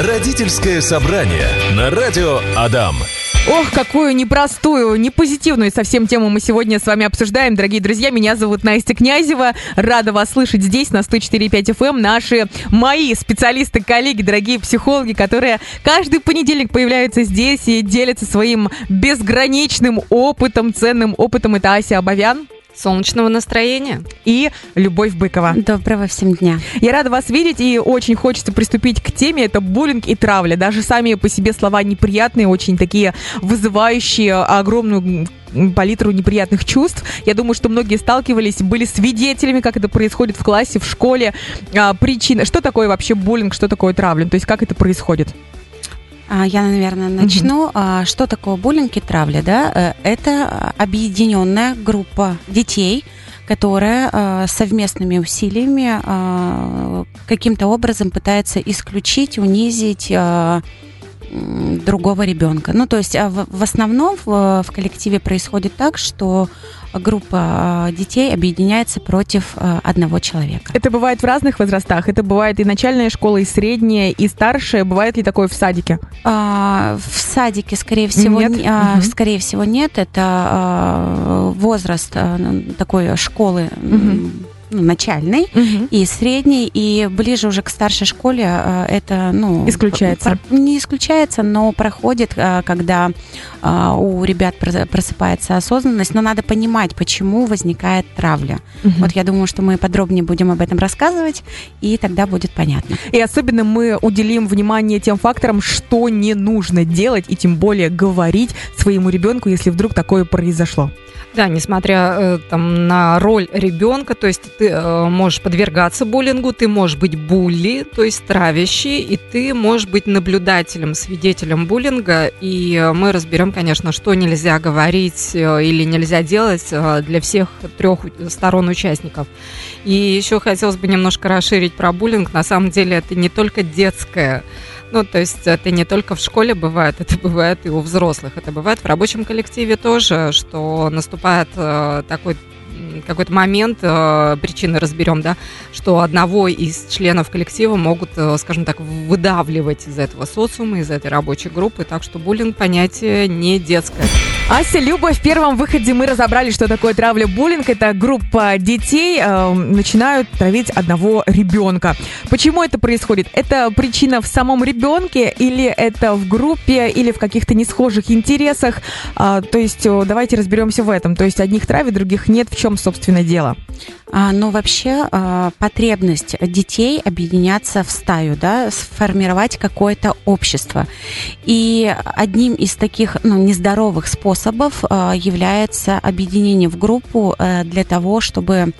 Родительское собрание на радио Адам. Ох, какую непростую, не позитивную совсем тему мы сегодня с вами обсуждаем, дорогие друзья. Меня зовут Настя Князева. Рада вас слышать здесь, на 104.5 FM. Эм. Наши, мои специалисты, коллеги, дорогие психологи, которые каждый понедельник появляются здесь и делятся своим безграничным опытом, ценным опытом. Это Ася Абовян. Солнечного настроения. И Любовь Быкова. Доброго всем дня. Я рада вас видеть и очень хочется приступить к теме. Это буллинг и травля. Даже сами по себе слова неприятные, очень такие вызывающие огромную палитру неприятных чувств. Я думаю, что многие сталкивались, были свидетелями, как это происходит в классе, в школе. А, причина. Что такое вообще буллинг, что такое травля? То есть как это происходит? А, я, наверное, начну. Угу. Что такое буллинг и травля? Да? Э, это объединенная группа детей, которая э, совместными усилиями каким-то образом пытается исключить, унизить другого ребенка. Ну, то есть в, основном в, в коллективе происходит так, что группа детей объединяется против одного человека. Это бывает в разных возрастах? Это бывает и начальная школа, и средняя, и старшая? Бывает ли такое в садике? А, в садике, скорее всего, нет. А, угу. скорее всего, нет. Это а, возраст а, такой школы. Угу ну, начальный угу. и средний, и ближе уже к старшей школе э, это, ну... Исключается. Не исключается, но проходит, э, когда э, у ребят просыпается осознанность, но надо понимать, почему возникает травля. Угу. Вот я думаю, что мы подробнее будем об этом рассказывать, и тогда будет понятно. И особенно мы уделим внимание тем факторам, что не нужно делать, и тем более говорить своему ребенку, если вдруг такое произошло. Да, несмотря там, на роль ребенка, то есть ты э, можешь подвергаться буллингу, ты можешь быть булли, то есть травящий, и ты можешь быть наблюдателем, свидетелем буллинга. И э, мы разберем, конечно, что нельзя говорить э, или нельзя делать для всех трех сторон участников. И еще хотелось бы немножко расширить про буллинг. На самом деле это не только детское ну, то есть это не только в школе бывает, это бывает и у взрослых. Это бывает в рабочем коллективе тоже, что наступает э, такой какой-то момент, э, причины разберем, да, что одного из членов коллектива могут, э, скажем так, выдавливать из этого социума, из этой рабочей группы, так что буллинг понятие не детское. Ася, Люба, в первом выходе мы разобрали, что такое травля буллинг. Это группа детей э, начинают травить одного ребенка. Почему это происходит? Это причина в самом ребенке или это в группе или в каких-то несхожих интересах? Э, то есть э, давайте разберемся в этом. То есть одних травит, других нет. В чем, собственно, дело? А, ну, вообще, а, потребность детей объединяться в стаю, да, сформировать какое-то общество. И одним из таких, ну, нездоровых способов а, является объединение в группу э, для того, чтобы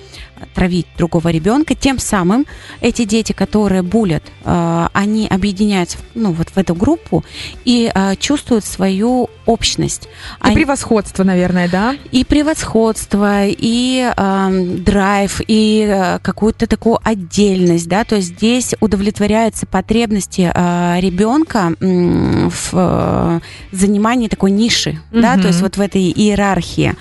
травить другого ребенка. Тем самым эти дети, которые булят, э, они объединяются ну, вот в эту группу и э, чувствуют свою общность. И они... превосходство, наверное, да? И превосходство, и э, драйв, и э, какую-то такую отдельность, да, то есть здесь удовлетворяются потребности э, ребенка в э, занимании такой ниши, угу. да, то есть вот в этой иерархии.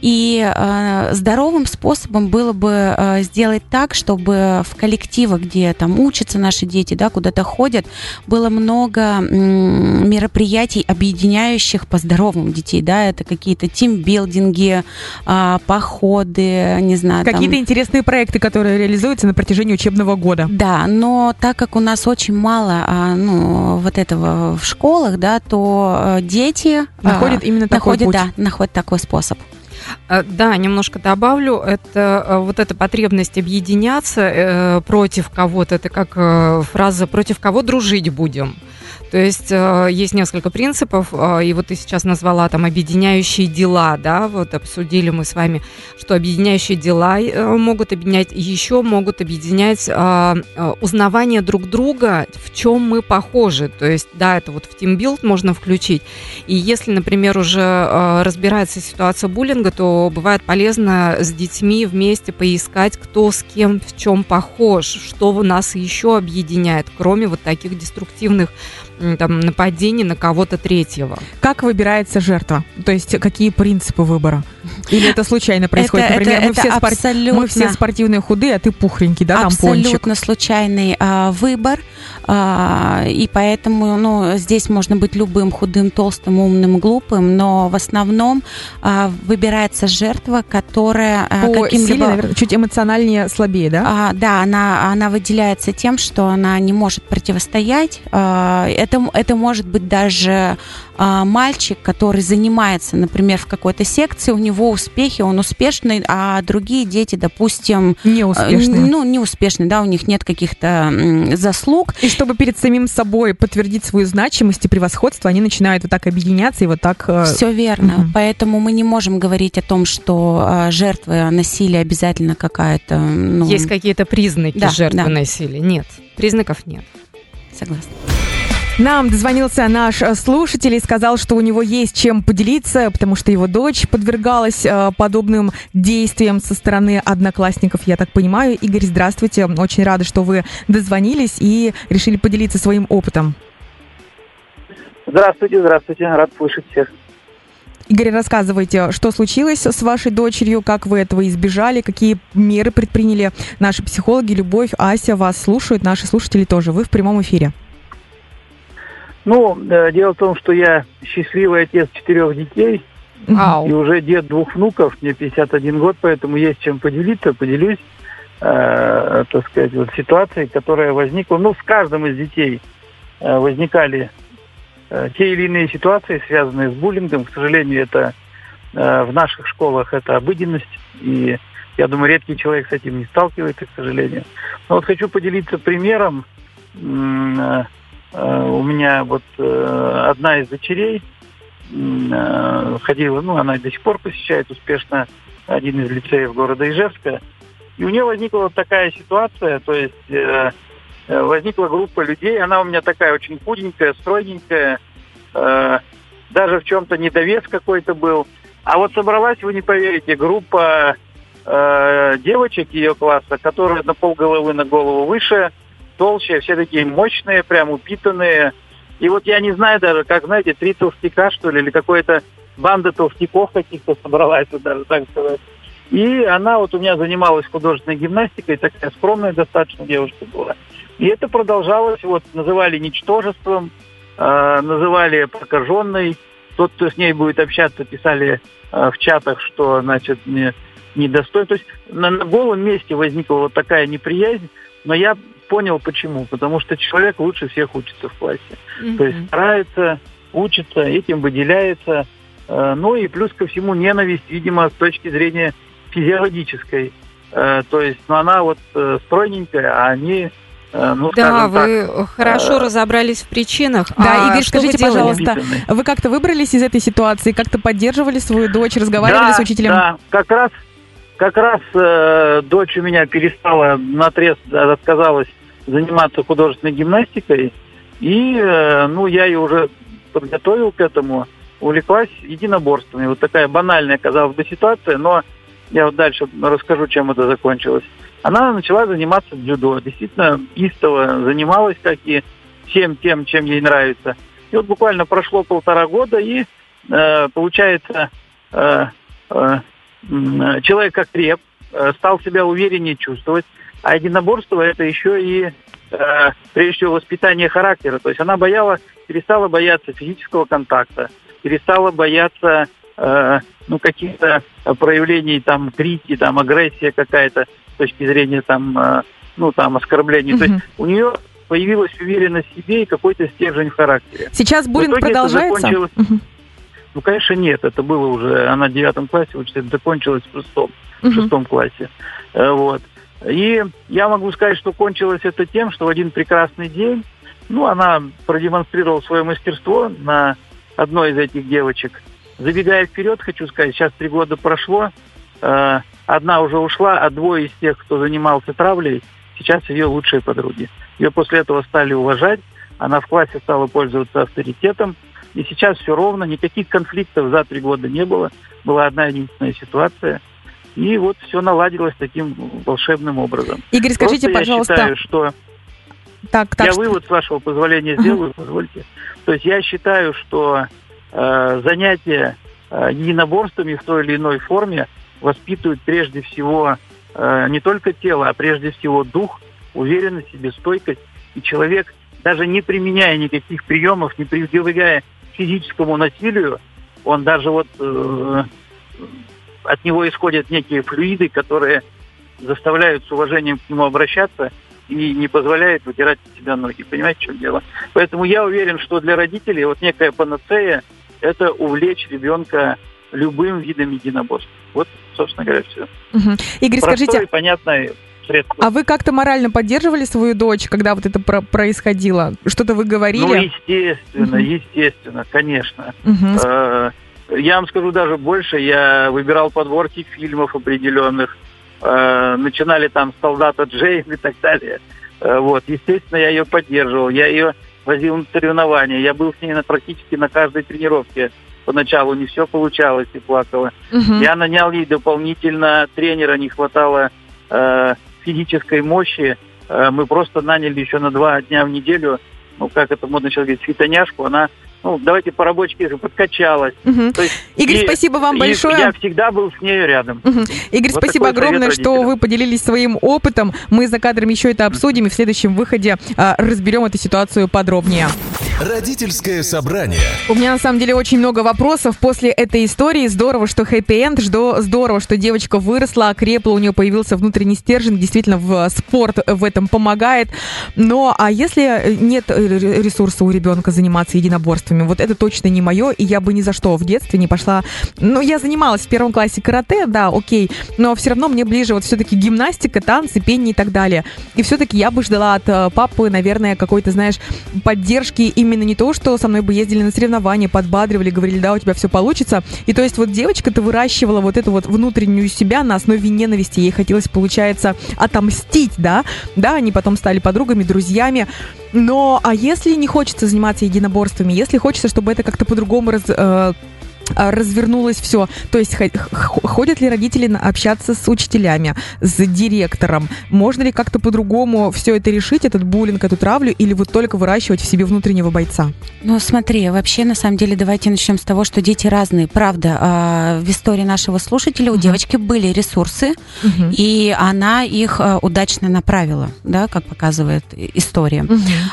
И э, здоровым способом было бы э, сделать так, чтобы в коллективах, где там учатся наши дети, да, куда-то ходят, было много мероприятий, объединяющих по здоровым детей, да, это какие-то тимбилдинги, э, походы, не знаю. Какие-то там... интересные проекты, которые реализуются на протяжении учебного года. Да, но так как у нас очень мало, э, ну, вот этого в школах, да, то э, дети находят э, именно такой находят, путь. Да, находят такой способ. Э, да, немножко добавлю. Это э, вот эта потребность объединяться э, против кого-то. Это как фраза «против кого дружить будем». То есть э, есть несколько принципов, э, и вот ты сейчас назвала там объединяющие дела, да, вот обсудили мы с вами, что объединяющие дела э, могут объединять, еще могут объединять узнавание друг друга, в чем мы похожи. То есть, да, это вот в тимбилд можно включить. И если, например, уже разбирается ситуация буллинга, то бывает полезно с детьми вместе поискать, кто с кем в чем похож, что нас еще объединяет, кроме вот таких деструктивных там, нападений на кого-то третьего. Как выбирается жертва? То есть какие принципы выбора? Или это случайно происходит? Это- Например, это- мы, все это спор- абсолютно- мы все спортивные худые, а ты пухленький, да, там пончик. Абсолютно случайный а, выбор, а, и поэтому, ну, здесь можно быть любым худым, толстым, умным, глупым, но в основном а, выбирается жертва, которая а, По каким-либо силе, наверное, чуть эмоциональнее слабее, да? А, да, она, она выделяется тем, что она не может противостоять. А, это, это может быть даже а, мальчик, который занимается, например, в какой-то секции, у него успехи, он успешный, а другие дети, допустим, Неуспешные. а, ну, неуспешные, да, у них нет каких-то заслуг. И чтобы перед самим собой подтвердить свою значимость и превосходство, они начинают вот так объединяться и вот так... э, Все верно. мгм. Поэтому мы не можем говорить о том, что а, жертва насилия обязательно какая-то. Ну, Есть какие-то признаки Да, жертвы да. насилия? Нет, признаков нет. Согласна. Нам дозвонился наш э, слушатель и сказал, что у него есть чем поделиться, потому что его дочь подвергалась э, подобным действиям со стороны одноклассников, я так понимаю. Игорь, здравствуйте. Очень рада, что вы дозвонились и решили поделиться своим опытом. Здравствуйте, здравствуйте, рад слышать всех. Игорь, рассказывайте, что случилось с вашей дочерью, как вы этого избежали, какие меры предприняли наши психологи, Любовь, Ася, вас слушают, наши слушатели тоже. Вы в прямом эфире. Ну, э, дело в том, что я счастливый отец четырех детей. Ау. и уже дед двух внуков, мне 51 год, поэтому есть чем поделиться, поделюсь, э, так сказать, вот ситуацией, которая возникла, ну, с каждым из детей э, возникали э, те или иные ситуации, связанные с буллингом. К сожалению, это э, в наших школах это обыденность, и я думаю, редкий человек с этим не сталкивается, к сожалению. Но вот хочу поделиться примером. Э, У меня вот э, одна из дочерей э, ходила, ну, она до сих пор посещает успешно один из лицеев города Ижевска. И у нее возникла вот такая ситуация, то есть возникла группа людей, она у меня такая очень худенькая, стройненькая, даже в чем-то недовес какой-то был. А вот собралась, вы не поверите, группа э, девочек ее класса, которые на полголовы на голову выше, толще, все такие мощные, прям упитанные. И вот я не знаю даже, как, знаете, три толстяка, что ли, или какая-то банда толстяков каких-то собралась, вот даже так сказать. И она вот у меня занималась художественной гимнастикой, такая скромная достаточно девушка была. И это продолжалось, вот называли ничтожеством, э, называли прокаженной. Тот, кто с ней будет общаться, писали э, в чатах, что, значит, не, недостоин. То есть на, на голом месте возникла вот такая неприязнь, но я понял почему. Потому что человек лучше всех учится в классе. То есть старается, учится, этим выделяется. Э, Ну и плюс ко всему ненависть, видимо, с точки зрения физиологической. Э, То есть, ну она вот э, стройненькая, а они, ну Да, скажем так, вы хорошо э, разобрались в причинах. Да, А Игорь, что вы скажите, пожалуйста. Вы как-то выбрались из этой ситуации, как-то поддерживали свою дочь, разговаривали да, с учителем? Да, как раз, как раз э, дочь у меня перестала наотрез отказалась заниматься художественной гимнастикой, и э, ну я ее уже подготовил к этому, увлеклась единоборствами. Вот такая банальная, казалось бы, ситуация, но я вот дальше расскажу, чем это закончилось. Она начала заниматься дзюдо, действительно истово занималась, как и всем тем, чем ей нравится. И вот буквально прошло полтора года, и э, получается э, э, человек окреп, э, стал себя увереннее чувствовать, а единоборство это еще и э, прежде всего воспитание характера. То есть она бояла, перестала бояться физического контакта, перестала бояться э, ну, каких-то проявлений там крики, там агрессия какая-то с точки зрения там, э, ну, там оскорблений. То есть у нее появилась уверенность в себе и какой-то стержень в характере. Сейчас буллинг продолжается? закончилось- Мгм. Ну, конечно, нет, это было уже, она в девятом классе учится, это закончилось в шестом, в Мгм. шестом классе. Э, Вот. И я могу сказать, что кончилось это тем, что в один прекрасный день, ну, она продемонстрировала свое мастерство на одной из этих девочек. Забегая вперед, хочу сказать, сейчас три года прошло, э, одна уже ушла, а двое из тех, кто занимался травлей, сейчас ее лучшие подруги. Ее после этого стали уважать, она в классе стала пользоваться авторитетом, и сейчас все ровно, никаких конфликтов за три года не было. Была одна единственная ситуация. И вот все наладилось таким волшебным образом. Игорь, скажите, Просто пожалуйста, Я считаю, что Так, так. Я что- вывод, с вашего позволения, сделаю, позвольте. То есть я считаю, что э, занятия э, единоборствами в той или иной форме воспитывают прежде всего э, не только тело, а прежде всего дух, уверенность в себе, стойкость. И человек, даже не применяя никаких приемов, не прибегая физическому насилию, он даже вот э, от него исходят некие флюиды, которые заставляют с уважением к нему обращаться и не позволяет вытирать себя ноги. Понимаете, в чем дело? Поэтому я уверен, что для родителей вот некая панацея – это увлечь ребенка любым видом единоборств. Вот, собственно говоря, все. Мгм. Игорь, Простое скажите, и понятное средство. а вы как-то морально поддерживали свою дочь, когда вот это про- происходило? Что-то вы ну, говорили? естественно, Мгм. естественно, конечно. Мгм. Э, Я вам скажу даже больше. Я выбирал подборки фильмов определенных. Э, Начинали там с солдата Джейм и так далее. Э, Вот, естественно, я ее поддерживал. Я ее возил на соревнования. Я был с ней на, практически на каждой тренировке. Поначалу не все получалось и плакала. Мгм. Я нанял ей дополнительно тренера, не хватало э, физической мощи. Э, мы просто наняли еще на два дня в неделю, ну, как это модно сейчас говорить, фитоняшку. Она, ну, давайте по-рабочески подкачалась. Мгм. То есть, Игорь, и- спасибо вам и большое. Я всегда был с нею рядом. Мгм. Игорь, Вот спасибо огромное, что вы поделились своим опытом. Мы за кадром еще это обсудим и в следующем выходе а, разберем эту ситуацию подробнее. Родительское собрание. У меня на самом деле очень много вопросов после этой истории. Здорово, что хэппи-энд, здорово, что девочка выросла, окрепла, у нее появился внутренний стержень. Действительно, в спорт в этом помогает. Но а если нет э, ресурса у ребенка заниматься единоборствами, вот это точно не мое, и я бы ни за что в детстве не пошла. Ну, я занималась в первом классе карате, да, окей, но все равно мне ближе вот все-таки гимнастика, танцы, пение и так далее. И все-таки я бы ждала от э, папы, наверное, какой-то, знаешь, поддержки именно не то, что со мной бы ездили на соревнования, подбадривали, говорили, да, у тебя все получится. И то есть вот девочка-то выращивала вот эту вот внутреннюю себя на основе ненависти. Ей хотелось, получается, отомстить, да? Да, они потом стали подругами, друзьями. Но а если не хочется заниматься единоборствами, если хочется, чтобы это как-то по-другому раз, э, развернулось все. То есть ходят ли родители общаться с учителями, с директором? Можно ли как-то по-другому все это решить, этот буллинг, эту травлю, или вот только выращивать в себе внутреннего бойца? Ну, смотри, вообще, на самом деле, давайте начнем с того, что дети разные. Правда, а, в истории нашего слушателя у Мгм. девочки были ресурсы, Мгм. и она их а, удачно направила, да, как показывает история.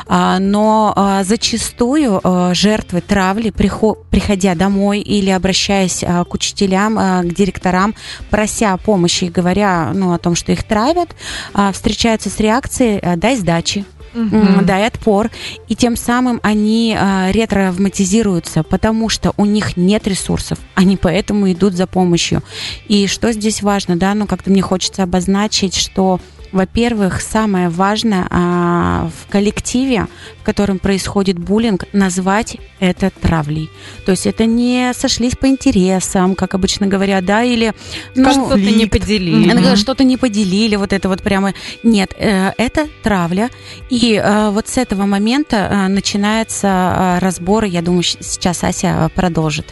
А, Но а, зачастую а, жертвы травли, прихо- приходя домой или обращаясь а, к учителям, а, к директорам, прося помощи и говоря ну, о том, что их травят, а, встречаются с реакцией а, «дай сдачи», Мгм. дай отпор, и тем самым они а, ретравматизируются, потому что у них нет ресурсов, они поэтому идут за помощью. И что здесь важно, да, ну как-то мне хочется обозначить, что во-первых, самое важное а, в коллективе, в котором происходит буллинг, назвать это травлей. То есть это не сошлись по интересам, как обычно говорят, да, или ну, что-то не поделили. Что-то не поделили, вот это вот прямо. Нет, э, это травля. И э, вот с этого момента э, начинается разбор. Я думаю, сейчас Ася продолжит.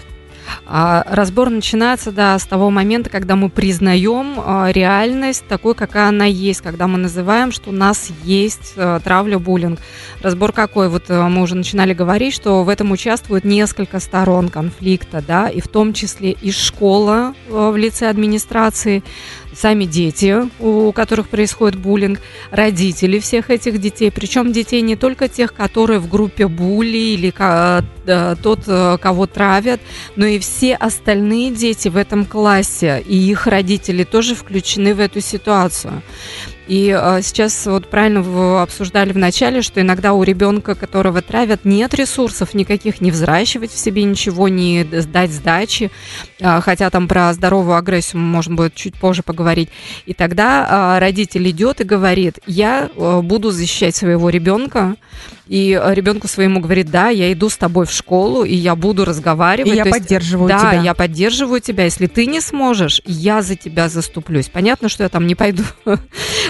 А разбор начинается, да, с того момента, когда мы признаем а, реальность такой, какая она есть, когда мы называем, что у нас есть а, травля, буллинг. Разбор какой? Вот а, мы уже начинали говорить, что в этом участвует несколько сторон конфликта, да, и в том числе и школа а, в лице администрации, сами дети, у которых происходит буллинг, родители всех этих детей, причем детей не только тех, которые в группе були или тот, э, кого травят, но и все остальные дети в этом классе и их родители тоже включены в эту ситуацию. И э, сейчас вот правильно вы обсуждали в начале, что иногда у ребенка, которого травят, нет ресурсов никаких не взращивать в себе ничего, не сдать сдачи, А, хотя там про здоровую агрессию можно будет чуть позже поговорить. И тогда а, родитель идет и говорит, я буду защищать своего ребенка, и э, ребенку своему говорит, да, я иду с тобой в школу, и я буду И разговаривать. я То есть поддерживаю да, тебя. я поддерживаю тебя. Если ты не сможешь, я за тебя заступлюсь. Понятно, что я там не пойду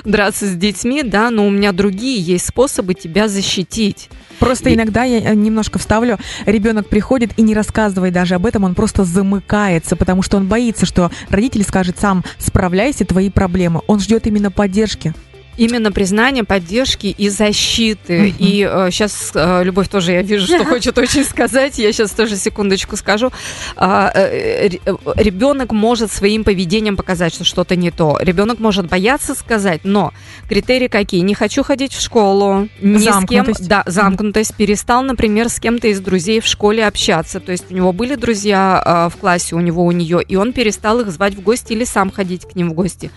драться с детьми, да, но у меня другие есть способы тебя защитить. Просто И- иногда я э, немножко вставлю, ребенок приходит и не рассказывает даже об этом, он просто замыкается, потому что он боится, что родитель скажет сам, справляйся, твои проблемы. Он ждет именно поддержки. Именно признание, поддержки и защиты. Угу. И э, сейчас э, Любовь тоже, я вижу, что хочет очень сказать. Я сейчас тоже секундочку скажу. А, э, э, ребенок может своим поведением показать, что что-то не то. Ребенок может бояться сказать, но критерии какие? Не хочу ходить в школу, ни с кем, да, замкнутость. Перестал, например, с кем-то из друзей в школе общаться. То есть у него были друзья э, в классе, у него, у нее, и он перестал их звать в гости или сам ходить к ним в гости.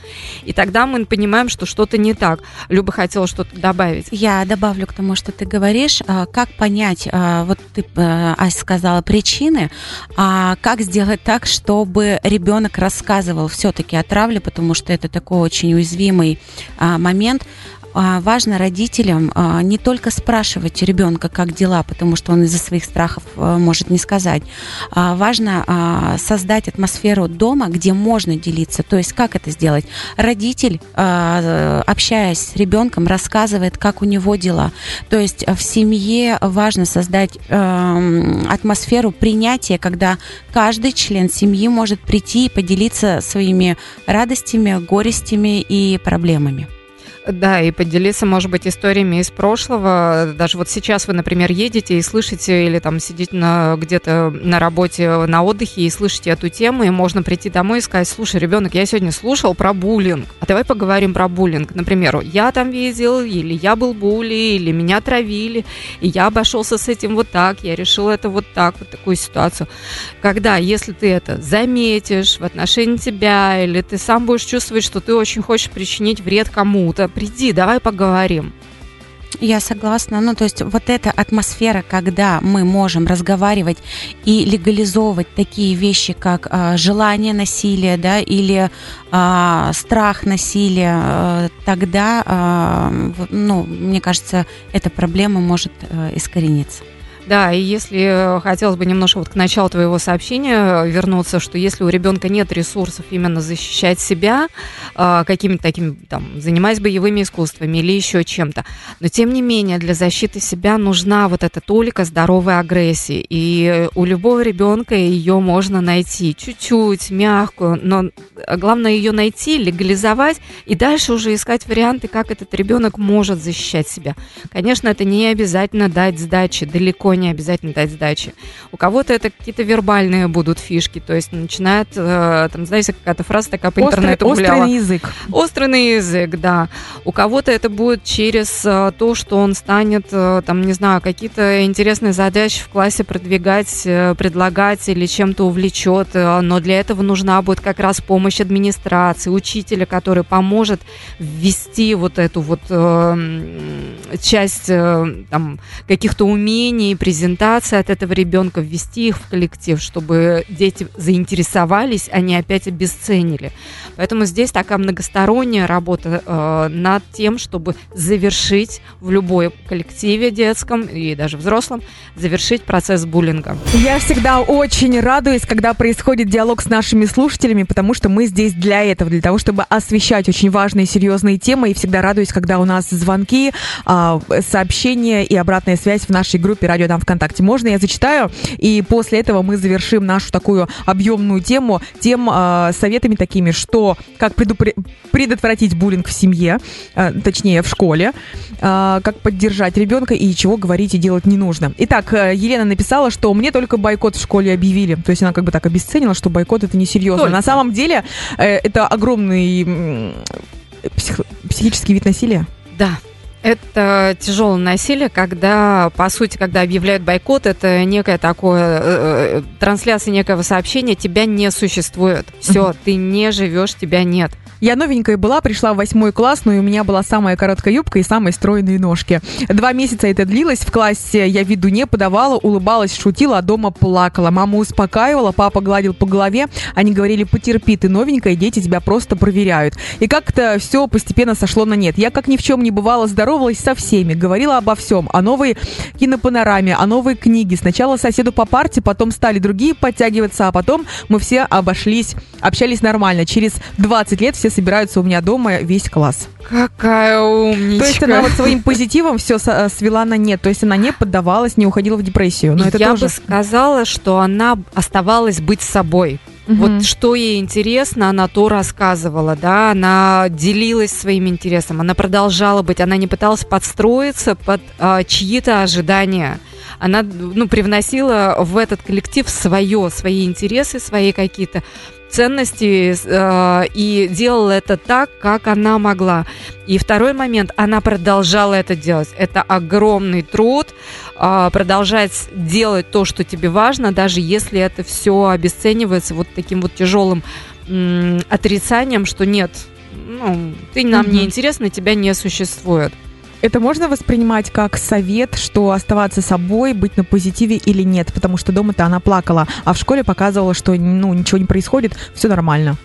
И тогда мы понимаем, что что-то не так так. Люба хотела что-то добавить. Я добавлю к тому, что ты говоришь. А, как понять, а, вот ты, э, Ася, сказала причины, а как сделать так, чтобы ребенок рассказывал все-таки о травле, потому что это такой очень уязвимый а, момент. А, важно родителям а, не только спрашивать ребенка, как дела, потому что он из-за своих страхов а, может не сказать. Важно создать атмосферу дома, где можно делиться. То есть как это сделать? Родитель, общаясь с ребенком, рассказывает, как у него дела. То есть в семье важно создать атмосферу принятия, когда каждый член семьи может прийти и поделиться своими радостями, горестями и проблемами. Да, и поделиться, может быть, историями из прошлого. Даже вот сейчас вы, например, едете и слышите, или там сидите на, где-то на работе, на отдыхе и слышите эту тему, и можно прийти домой и сказать, слушай, ребенок, я сегодня слушал про буллинг, а давай поговорим про буллинг. Например, я там видел, или я был булли, или меня травили, и я обошелся с этим вот так, я решил это вот так, вот такую ситуацию. Когда, если ты это заметишь в отношении тебя, или ты сам будешь чувствовать, что ты очень хочешь причинить вред кому-то, приди, давай поговорим. Я согласна. Ну, то есть вот эта атмосфера, когда мы можем разговаривать и легализовывать такие вещи, как э, желание насилия, да, или э, страх насилия, э, тогда, э, ну, мне кажется, эта проблема может э, искорениться. Да, и если э, хотелось бы немножко вот к началу твоего сообщения э, вернуться, что если у ребенка нет ресурсов именно защищать себя э, какими-то такими, там, занимаясь боевыми искусствами или еще чем-то, но тем не менее для защиты себя нужна вот эта толика здоровой агрессии, и у любого ребенка ее можно найти чуть-чуть, мягкую, но главное ее найти, легализовать и дальше уже искать варианты, как этот ребенок может защищать себя. Конечно, это не обязательно дать сдачи, далеко не обязательно дать сдачи. У кого-то это какие-то вербальные будут фишки, то есть начинает, э, там, знаете, какая-то фраза такая по острый, интернету гуляла. Острый язык. Острый язык, да. У кого-то это будет через э, то, что он станет, э, там, не знаю, какие-то интересные задачи в классе продвигать, предлагать или чем-то увлечет, но для этого нужна будет как раз помощь администрации, учителя, который поможет ввести вот эту вот часть там, каких-то умений, презентации от этого ребенка, ввести их в коллектив, чтобы дети заинтересовались, а не опять обесценили. Поэтому здесь такая многосторонняя работа э, над тем, чтобы завершить в любой коллективе детском и даже взрослом, завершить процесс буллинга. Я всегда очень радуюсь, когда происходит диалог с нашими слушателями, потому что мы здесь для этого, для того, чтобы освещать очень важные серьезные темы. И всегда радуюсь, когда у нас звонки, э, сообщения и обратная связь в нашей группе «Радио там ВКонтакте. Можно я зачитаю? И после этого мы завершим нашу такую объемную тему тем э, советами такими, что как предупр... предотвратить буллинг в семье, э, точнее в школе, э, как поддержать ребенка и чего говорить и делать не нужно. Итак, Елена написала, что мне только бойкот в школе объявили. То есть она как бы так обесценила, что бойкот это несерьезно. Только. На самом деле э, это огромный э, псих... психический вид насилия. Да, это тяжелое насилие, когда, по сути, когда объявляют бойкот, это некое такое, э, э трансляция некого сообщения, тебя не существует. Все, ты не живешь, тебя нет. Я новенькая была, пришла в восьмой класс, но и у меня была самая короткая юбка и самые стройные ножки. Два месяца это длилось, в классе я виду не подавала, улыбалась, шутила, а дома плакала. Мама успокаивала, папа гладил по голове, они говорили, потерпи, ты новенькая, дети тебя просто проверяют. И как-то все постепенно сошло на нет. Я как ни в чем не бывало, здоровалась со всеми, говорила обо всем, о новой кинопанораме, о новой книге. Сначала соседу по парте, потом стали другие подтягиваться, а потом мы все обошлись, общались нормально. Через 20 лет все все собираются у меня дома, весь класс. Какая умничка. То есть она вот своим позитивом все э, свела на нет. То есть она не поддавалась, не уходила в депрессию. Но это Я тоже... бы сказала, что она оставалась быть собой. Мгм. Вот что ей интересно, она то рассказывала, да, она делилась своим интересом, она продолжала быть, она не пыталась подстроиться под а, чьи-то ожидания. Она, ну, привносила в этот коллектив свое, свои интересы, свои какие-то ценности э, и делала это так, как она могла. И второй момент, она продолжала это делать. Это огромный труд, а, продолжать делать то, что тебе важно, даже если это все обесценивается вот таким вот тяжелым м, отрицанием, что нет, ну, ты нам не Мгм. интересна, тебя не существует. Это можно воспринимать как совет, что оставаться собой, быть на позитиве или нет? Потому что дома-то она плакала, а в школе показывала, что ну, ничего не происходит, все нормально.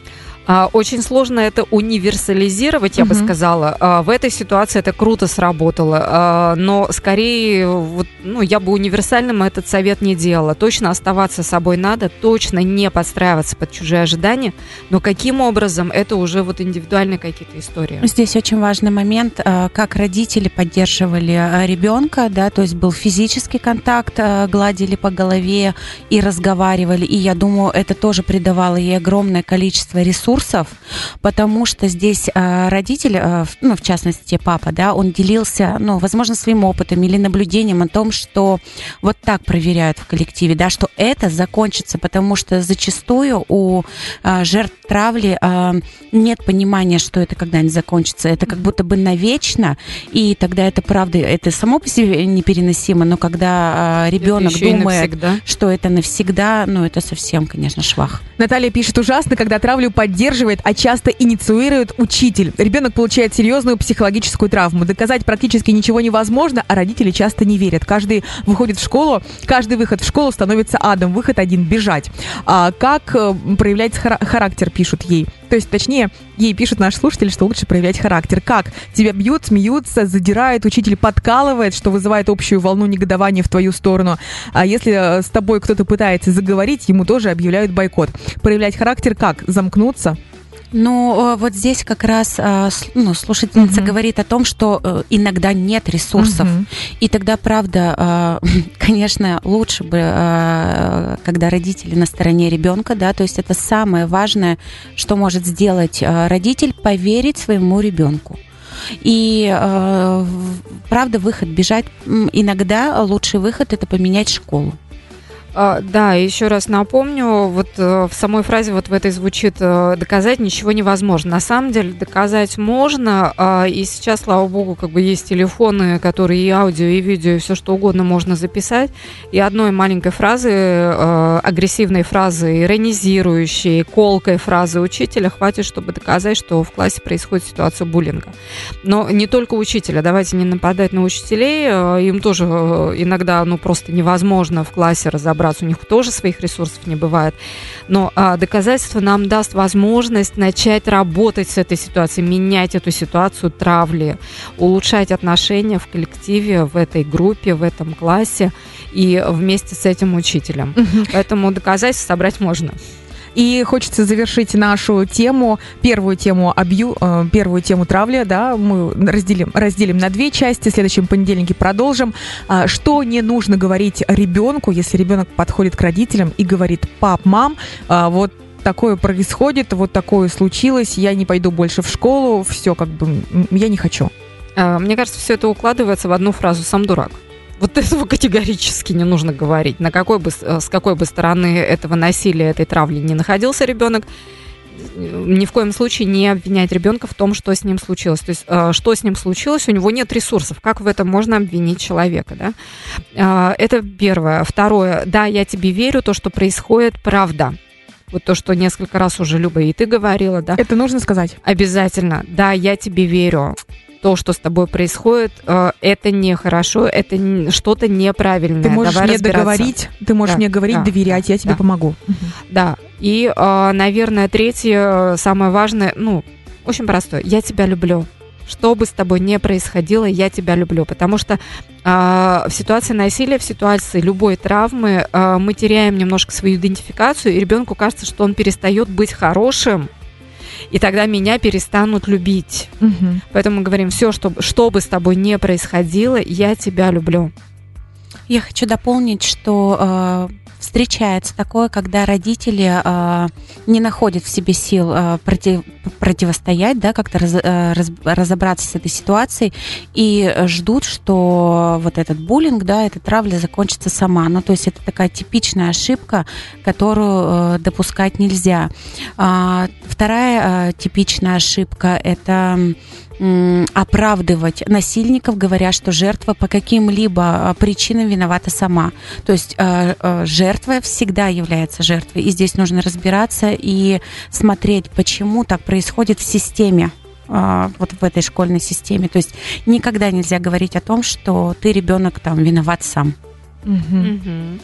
А, Очень сложно это универсализировать, я бы Мгм. сказала. А, В этой ситуации это круто сработало, А, но скорее, вот, ну, я бы универсальным этот совет не делала. Точно оставаться собой надо, точно не подстраиваться под чужие ожидания, но каким образом, это уже вот индивидуальные какие-то истории. Здесь очень важный момент, как родители поддерживали ребенка, да, то есть был физический контакт, гладили по голове и разговаривали, и я думаю, это тоже придавало ей огромное количество ресурсов, потому что здесь э, родитель, э, ну, в частности, папа, да, он делился, ну, возможно, своим опытом или наблюдением о том, что вот так проверяют в коллективе, да, что это закончится, потому что зачастую у э, жертв травли э, нет понимания, что это когда-нибудь закончится. Это как будто бы навечно, и тогда это правда, это само по себе непереносимо, но когда ребенок думает, что это навсегда, ну это совсем, конечно, швах. Наталья пишет, ужасно, когда травлю поддерживает, а часто инициирует учитель. Ребенок получает серьезную психологическую травму. Доказать практически ничего невозможно, а родители часто не верят. Каждый выходит в школу, каждый выход в школу становится адом. Выход один – бежать. А как э, проявлять хара- характер, пишут ей. То есть, точнее, ей пишут наши слушатели, что лучше проявлять характер. Как? Тебя бьют, смеются, задирают, учитель подкалывает, что вызывает общую волну негодования в твою сторону. А если э, с тобой кто-то пытается заговорить, ему тоже объявляют бойкот. Проявлять характер как? Замкнуться? Ну, э, вот здесь как раз с- ну, слушательница Мгм. говорит о том, что э, иногда нет ресурсов. Мгм. И тогда, правда, э, конечно, лучше бы, э, когда родители на стороне ребенка, да, то есть это самое важное, что может сделать родитель, поверить своему ребенку. И э, правда, выход бежать иногда лучший выход это поменять школу. А, да, еще раз напомню, вот э, в самой фразе вот в этой звучит э, доказать ничего невозможно. На самом деле доказать можно, а, и сейчас, слава богу, как бы есть телефоны, которые и аудио, и видео, и все что угодно можно записать. И одной маленькой фразы, э, агрессивной фразы, иронизирующей, колкой фразы учителя хватит, чтобы доказать, что в классе происходит ситуация буллинга. Но не только учителя, давайте не нападать на учителей, им тоже иногда ну просто невозможно в классе разобраться, у них тоже своих ресурсов не бывает. Но а, доказательство нам даст возможность начать работать с этой ситуацией, менять эту ситуацию травли, улучшать отношения в коллективе, в этой группе, в этом классе и вместе с этим учителем. Поэтому доказательств собрать можно. И хочется завершить нашу тему, первую тему обью, э, первую тему травли, да, мы разделим, разделим на две части, в следующем понедельнике продолжим. А, Что не нужно говорить ребенку, если ребенок подходит к родителям и говорит, пап, мам, а, вот такое происходит, вот такое случилось, я не пойду больше в школу, все как бы, я не хочу. А, Мне кажется, все это укладывается в одну фразу «сам дурак». Вот этого категорически не нужно говорить. На какой бы, с с какой бы стороны этого насилия, этой травли не находился ребенок, ни в коем случае не обвинять ребенка в том, что с ним случилось. То есть, э, что с ним случилось, у него нет ресурсов. Как в этом можно обвинить человека, да? Это первое. Второе. Да, я тебе верю, то, что происходит, правда. Вот то, что несколько раз уже, Люба, и ты говорила, да? Это нужно сказать. Обязательно. Да, я тебе верю. То, что с тобой происходит, э, это нехорошо, это что-то неправильное. Ты можешь Давай мне договорить, ты можешь Да, мне говорить, да, доверять, я тебе да. помогу. Да. И, э, наверное, третье, э, самое важное, ну, очень простое. Я тебя люблю. Что бы с тобой ни происходило, я тебя люблю. Потому что в ситуации насилия, в ситуации любой травмы мы теряем немножко свою идентификацию, и ребенку кажется, что он перестает быть хорошим, и тогда меня перестанут любить. Мгм. Поэтому мы говорим, все, что, что бы с тобой ни происходило, я тебя люблю. Я хочу дополнить, что э, встречается такое, когда родители э, не находят в себе сил э, против, противостоять, да, как-то раз, э, раз, разобраться с этой ситуацией и ждут, что вот этот буллинг, да, эта травля закончится сама. Ну, то есть это такая типичная ошибка, которую э, допускать нельзя. А, вторая э, типичная ошибка – это оправдывать насильников, говоря, что жертва по каким-либо а, причинам виновата сама. То есть э, э, жертва всегда является жертвой. И здесь нужно разбираться и смотреть, почему так происходит в системе а, вот в этой школьной системе. То есть никогда нельзя говорить о том, что ты ребенок там виноват сам. Угу. Угу.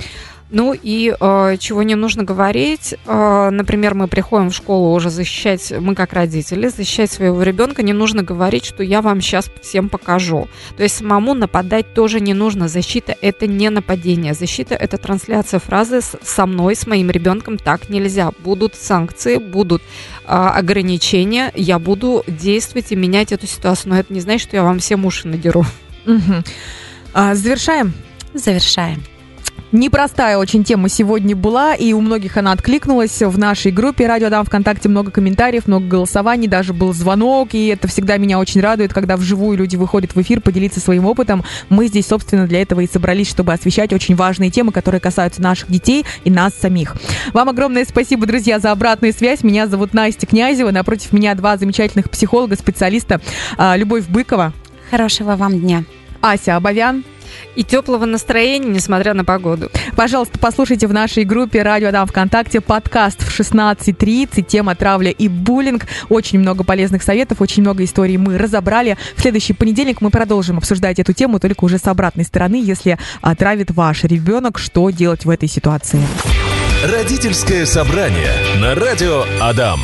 Ну и э, чего не нужно говорить, э, например, мы приходим в школу уже защищать, мы как родители, защищать своего ребенка, не нужно говорить, что я вам сейчас всем покажу. То есть самому нападать тоже не нужно. Защита это не нападение. Защита это трансляция фразы со мной, с моим ребенком так нельзя. Будут санкции, будут э, ограничения, я буду действовать и менять эту ситуацию. Но это не значит, что я вам всем уши надеру. Угу. А, завершаем? Завершаем. Непростая очень тема сегодня была, и у многих она откликнулась в нашей группе «Радио Дам ВКонтакте». Много комментариев, много голосований, даже был звонок, и это всегда меня очень радует, когда вживую люди выходят в эфир поделиться своим опытом. Мы здесь, собственно, для этого и собрались, чтобы освещать очень важные темы, которые касаются наших детей и нас самих. Вам огромное спасибо, друзья, за обратную связь. Меня зовут Настя Князева, напротив меня два замечательных психолога, специалиста а, Любовь Быкова. Хорошего вам дня. Ася Абовян и теплого настроения, несмотря на погоду. Пожалуйста, послушайте в нашей группе «Радио Адам ВКонтакте» подкаст в 16.30, тема травля и буллинг. Очень много полезных советов, очень много историй мы разобрали. В следующий понедельник мы продолжим обсуждать эту тему, только уже с обратной стороны, если а, травит ваш ребенок, что делать в этой ситуации. Родительское собрание на «Радио Адам».